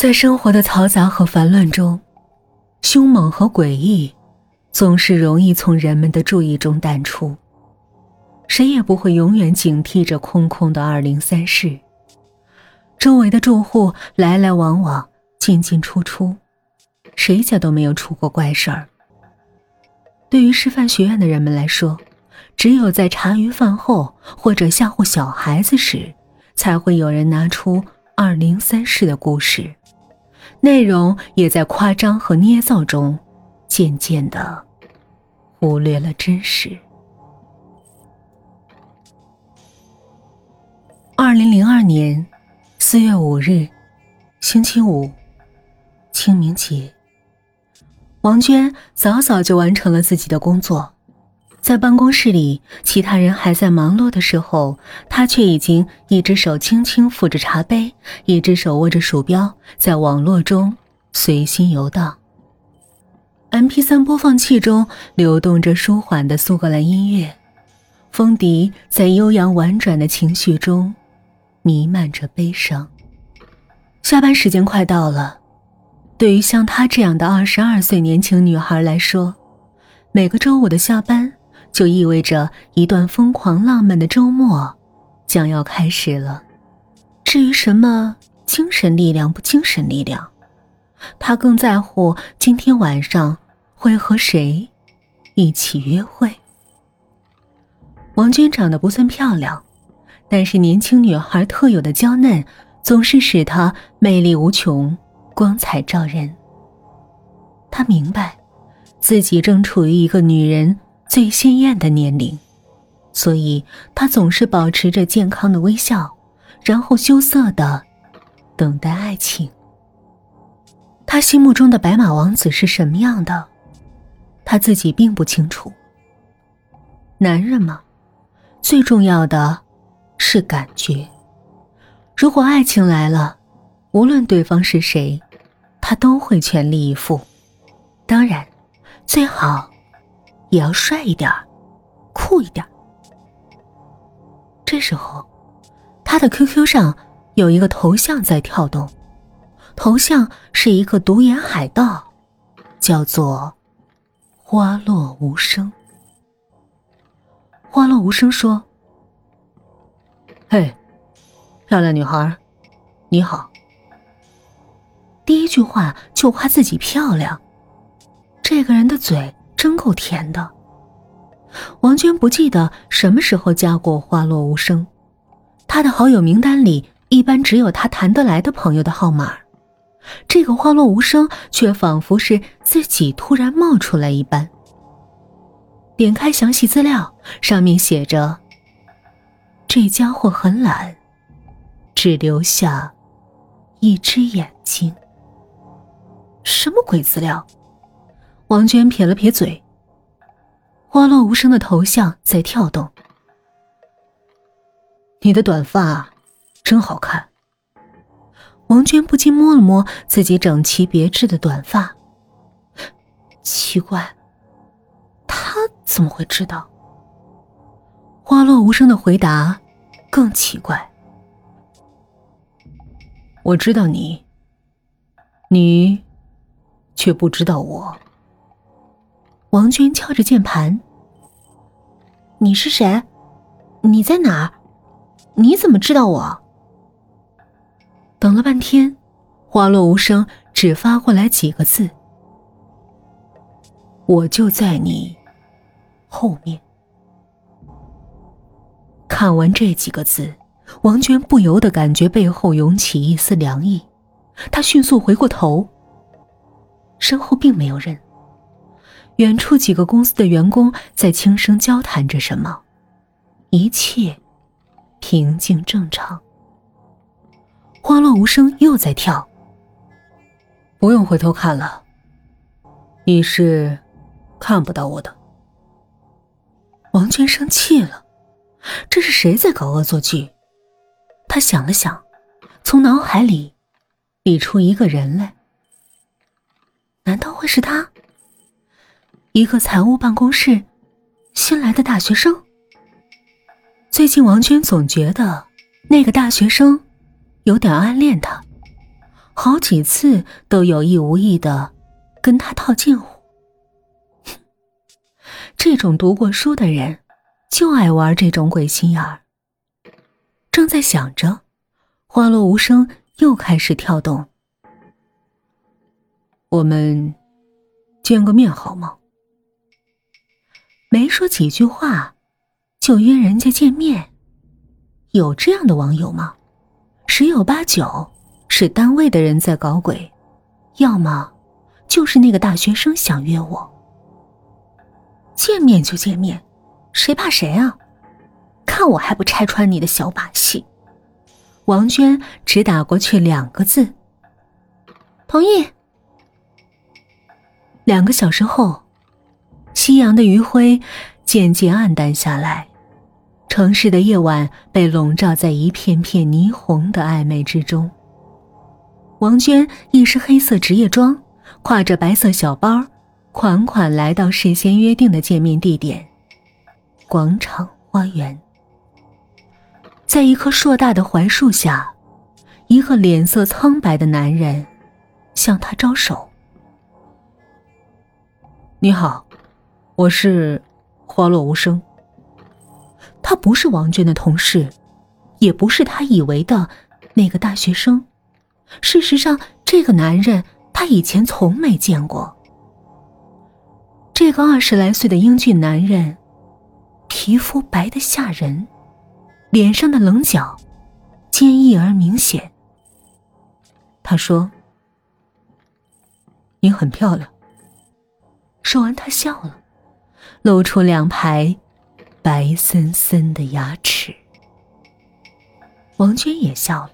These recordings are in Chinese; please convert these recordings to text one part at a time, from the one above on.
在生活的嘈杂和烦乱中，凶猛和诡异总是容易从人们的注意中淡出。谁也不会永远警惕着空空的二零三室，周围的住户来来往往，进进出出，谁家都没有出过怪事儿。对于师范学院的人们来说，只有在茶余饭后或者吓唬小孩子时，才会有人拿出二零三室的故事，内容也在夸张和捏造中，渐渐的忽略了真实。二零零二年四月五日，星期五，清明节。王娟早早就完成了自己的工作，在办公室里，其他人还在忙碌的时候，他却已经一只手轻轻扶着茶杯，一只手握着鼠标，在网络中随心游荡。M P 三播放器中流动着舒缓的苏格兰音乐，风笛在悠扬婉转的情绪中。弥漫着悲伤。下班时间快到了，对于像她这样的二十二岁年轻女孩来说，每个周五的下班就意味着一段疯狂浪漫的周末将要开始了。至于什么精神力量不精神力量，他更在乎今天晚上会和谁一起约会。王娟长得不算漂亮。但是年轻女孩特有的娇嫩，总是使她魅力无穷，光彩照人。她明白，自己正处于一个女人最鲜艳的年龄，所以他总是保持着健康的微笑，然后羞涩的等待爱情。他心目中的白马王子是什么样的，他自己并不清楚。男人嘛，最重要的。是感觉。如果爱情来了，无论对方是谁，他都会全力以赴。当然，最好也要帅一点酷一点这时候，他的 QQ 上有一个头像在跳动，头像是一个独眼海盗，叫做“花落无声”。花落无声说。嘿，漂亮女孩，你好。第一句话就夸自己漂亮，这个人的嘴真够甜的。王娟不记得什么时候加过花落无声，他的好友名单里一般只有他谈得来的朋友的号码，这个花落无声却仿佛是自己突然冒出来一般。点开详细资料，上面写着。这家伙很懒，只留下一只眼睛。什么鬼资料？王娟撇了撇嘴。花落无声的头像在跳动。你的短发真好看。王娟不禁摸了摸自己整齐别致的短发。奇怪，他怎么会知道？花落无声的回答更奇怪。我知道你，你却不知道我。王娟敲着键盘：“你是谁？你在哪儿？你怎么知道我？”等了半天，花落无声只发过来几个字：“我就在你后面。”看完这几个字，王娟不由得感觉背后涌起一丝凉意。她迅速回过头，身后并没有人。远处几个公司的员工在轻声交谈着什么，一切平静正常。花落无声又在跳。不用回头看了，你是看不到我的。王娟生气了。这是谁在搞恶作剧？他想了想，从脑海里理出一个人来。难道会是他？一个财务办公室新来的大学生。最近王娟总觉得那个大学生有点暗恋她，好几次都有意无意的跟他套近乎。这种读过书的人，就爱玩这种鬼心眼儿。正在想着，花落无声又开始跳动。我们见个面好吗？没说几句话，就约人家见面，有这样的网友吗？十有八九是单位的人在搞鬼，要么就是那个大学生想约我。见面就见面，谁怕谁啊？看我还不拆穿你的小把戏！王娟只打过去两个字：“同意。”两个小时后，夕阳的余晖渐渐暗淡下来，城市的夜晚被笼罩在一片片霓虹的暧昧之中。王娟一身黑色职业装，挎着白色小包，款款来到事先约定的见面地点——广场花园。在一棵硕大的槐树下，一个脸色苍白的男人向他招手。你好，我是花落无声。他不是王娟的同事，也不是他以为的那个大学生。事实上，这个男人他以前从没见过。这个二十来岁的英俊男人，皮肤白的吓人，脸上的棱角坚毅而明显。他说：“你很漂亮。”说完，他笑了，露出两排白森森的牙齿。王娟也笑了，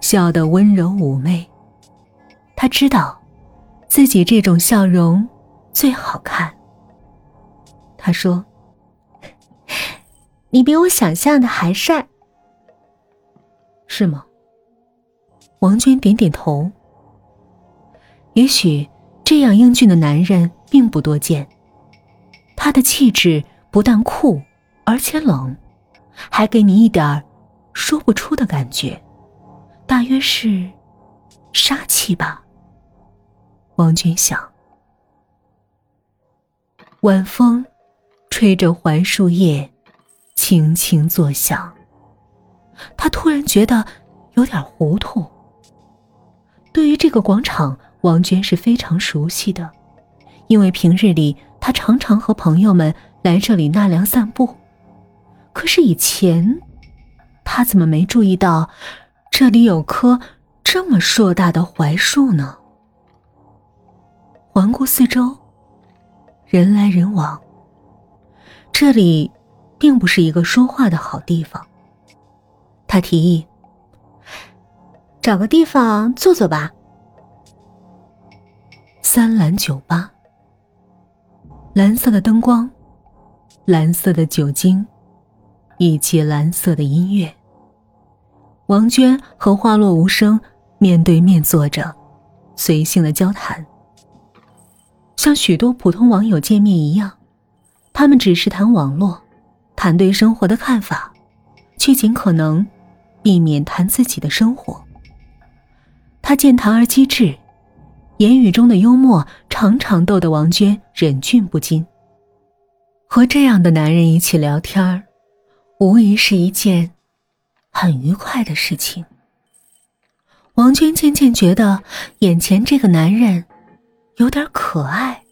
笑得温柔妩媚。她知道，自己这种笑容最好看。她说：“你比我想象的还帅，是吗？”王娟点点头。也许这样英俊的男人。并不多见。他的气质不但酷，而且冷，还给你一点说不出的感觉，大约是杀气吧。王娟想。晚风吹着槐树叶，轻轻作响。他突然觉得有点糊涂。对于这个广场，王娟是非常熟悉的。因为平日里他常常和朋友们来这里纳凉散步，可是以前他怎么没注意到这里有棵这么硕大的槐树呢？环顾四周，人来人往，这里并不是一个说话的好地方。他提议：“找个地方坐坐吧。”三蓝酒吧。蓝色的灯光，蓝色的酒精，以及蓝色的音乐。王娟和花落无声面对面坐着，随性的交谈，像许多普通网友见面一样，他们只是谈网络，谈对生活的看法，却尽可能避免谈自己的生活。他健谈而机智。言语中的幽默常常逗得王娟忍俊不禁。和这样的男人一起聊天儿，无疑是一件很愉快的事情。王娟渐渐觉得眼前这个男人有点可爱。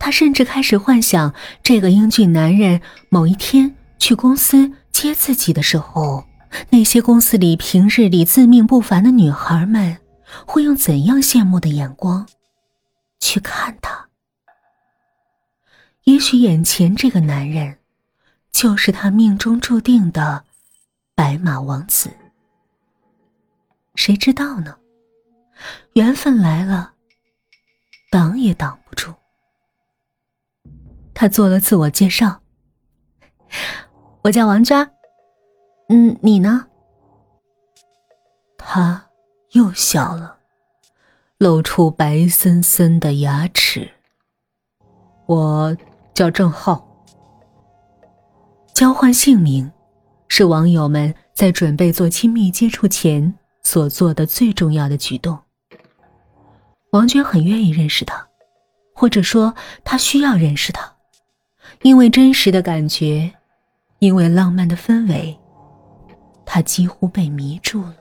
她甚至开始幻想，这个英俊男人某一天去公司接自己的时候，那些公司里平日里自命不凡的女孩们。会用怎样羡慕的眼光去看他？也许眼前这个男人就是他命中注定的白马王子。谁知道呢？缘分来了，挡也挡不住。他做了自我介绍：“我叫王娟。嗯，你呢？”他。又笑了，露出白森森的牙齿。我叫郑浩。交换姓名，是网友们在准备做亲密接触前所做的最重要的举动。王娟很愿意认识他，或者说她需要认识他，因为真实的感觉，因为浪漫的氛围，她几乎被迷住了。